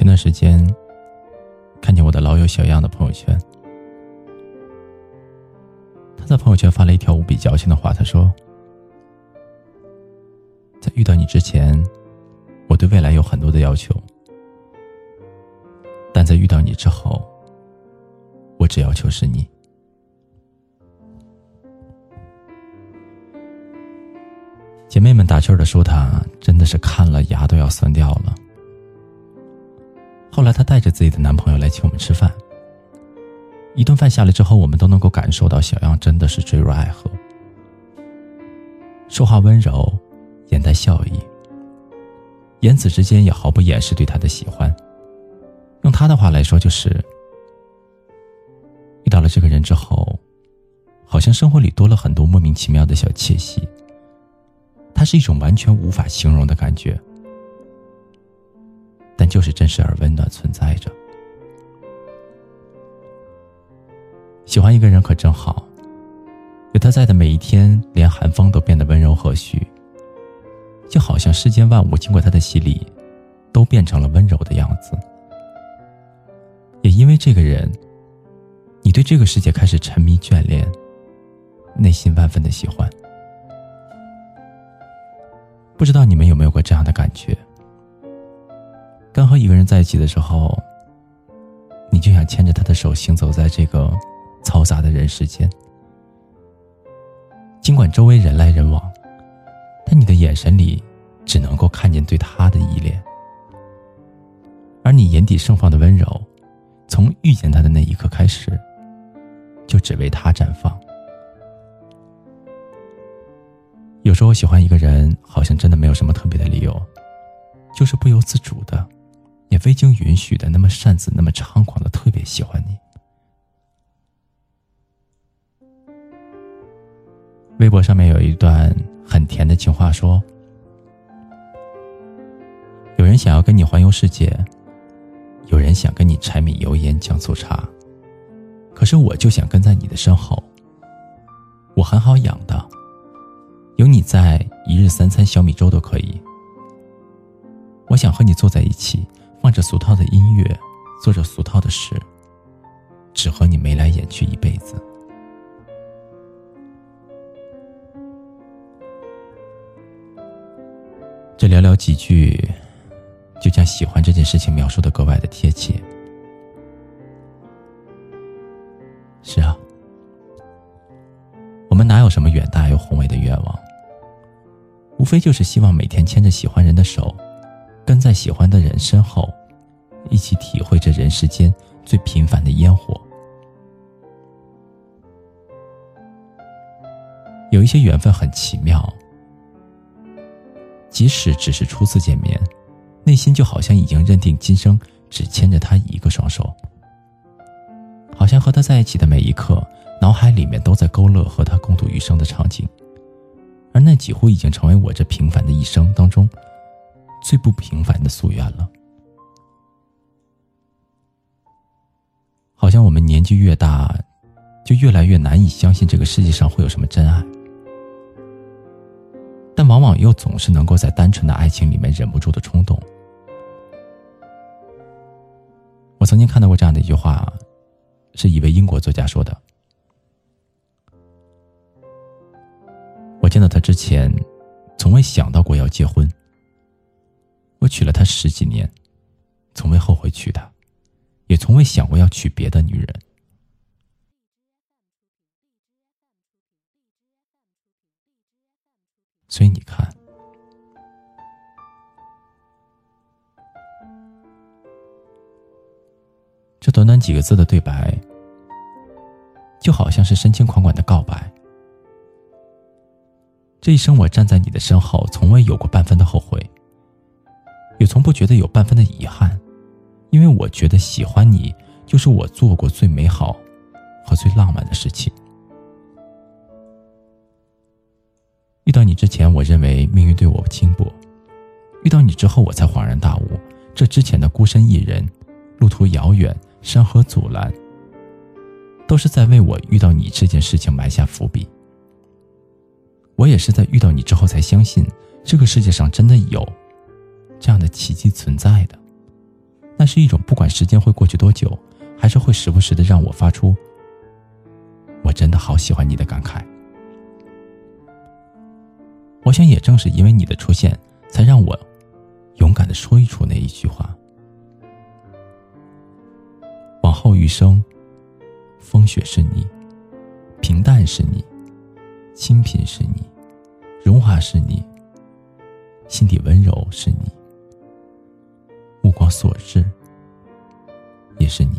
前段时间，看见我的老友小样的朋友圈，他在朋友圈发了一条无比矫情的话，他说：“在遇到你之前，我对未来有很多的要求，但在遇到你之后，我只要求是你。”姐妹们打趣的说：“他真的是看了牙都要酸掉了。”后来，她带着自己的男朋友来请我们吃饭。一顿饭下来之后，我们都能够感受到小样真的是坠入爱河，说话温柔，眼带笑意，言辞之间也毫不掩饰对他的喜欢。用他的话来说，就是遇到了这个人之后，好像生活里多了很多莫名其妙的小窃喜。它是一种完全无法形容的感觉。但就是真实而温暖存在着。喜欢一个人可真好，有他在的每一天，连寒风都变得温柔和煦，就好像世间万物经过他的洗礼，都变成了温柔的样子。也因为这个人，你对这个世界开始沉迷眷恋，内心万分的喜欢。不知道你们有没有过这样的感觉？刚和一个人在一起的时候，你就想牵着他的手行走在这个嘈杂的人世间。尽管周围人来人往，但你的眼神里只能够看见对他的依恋，而你眼底盛放的温柔，从遇见他的那一刻开始，就只为他绽放。有时候喜欢一个人，好像真的没有什么特别的理由，就是不由自主的。也未经允许的，那么擅自、那么猖狂的，特别喜欢你。微博上面有一段很甜的情话，说：有人想要跟你环游世界，有人想跟你柴米油盐酱醋茶，可是我就想跟在你的身后。我很好养的，有你在，一日三餐小米粥都可以。我想和你坐在一起。放着俗套的音乐，做着俗套的事，只和你眉来眼去一辈子。这寥寥几句，就将喜欢这件事情描述的格外的贴切。是啊，我们哪有什么远大又宏伟的愿望？无非就是希望每天牵着喜欢人的手。跟在喜欢的人身后，一起体会这人世间最平凡的烟火。有一些缘分很奇妙，即使只是初次见面，内心就好像已经认定今生只牵着他一个双手，好像和他在一起的每一刻，脑海里面都在勾勒和他共度余生的场景，而那几乎已经成为我这平凡的一生当中。最不平凡的夙愿了。好像我们年纪越大，就越来越难以相信这个世界上会有什么真爱，但往往又总是能够在单纯的爱情里面忍不住的冲动。我曾经看到过这样的一句话，是一位英国作家说的：“我见到他之前，从未想到过要结婚。”我娶了她十几年，从未后悔娶她，也从未想过要娶别的女人。所以你看，这短短几个字的对白，就好像是深情款款的告白。这一生，我站在你的身后，从未有过半分的后悔。也从不觉得有半分的遗憾，因为我觉得喜欢你就是我做过最美好和最浪漫的事情。遇到你之前，我认为命运对我轻薄；遇到你之后，我才恍然大悟，这之前的孤身一人、路途遥远、山河阻拦，都是在为我遇到你这件事情埋下伏笔。我也是在遇到你之后，才相信这个世界上真的有。这样的奇迹存在的，那是一种不管时间会过去多久，还是会时不时的让我发出“我真的好喜欢你”的感慨。我想，也正是因为你的出现，才让我勇敢的说一出那一句话。往后余生，风雪是你，平淡是你，清贫是你，荣华是你，心底温柔是你。目光所至，也是你。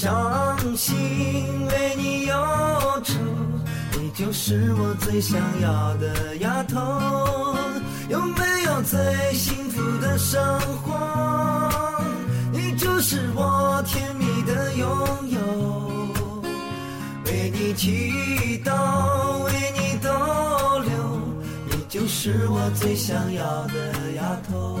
伤心，为你忧愁，你就是我最想要的丫头。有没有最幸福的生活？你就是我甜蜜的拥有，为你祈祷，为你逗留，你就是我最想要的丫头。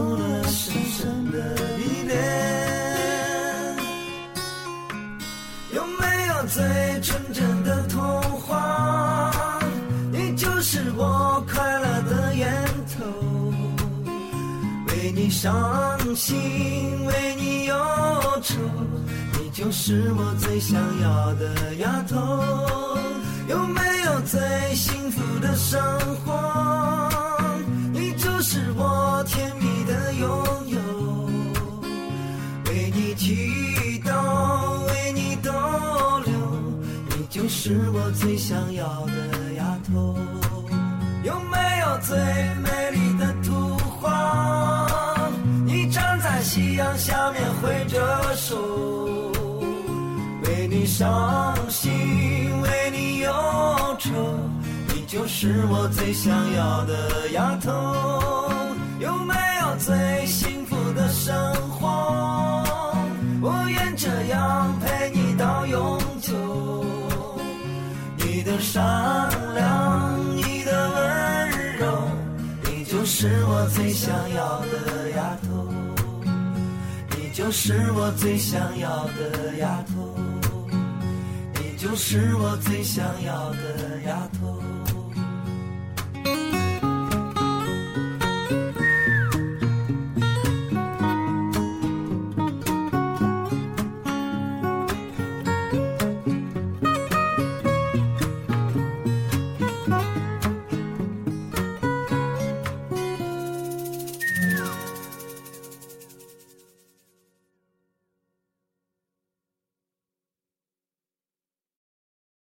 伤心，为你忧愁，你就是我最想要的丫头。有没有最幸福的生活？你就是我甜蜜的拥有。为你祈祷，为你逗留，你就是我最想要的丫头。有没有最美丽夕阳下面挥着手，为你伤心，为你忧愁，你就是我最想要的丫头。有没有最幸福的生活？我愿这样陪你到永久。你的善良，你的温柔，你就是我最想要的。你就是我最想要的丫头。你就是我最想要的丫头。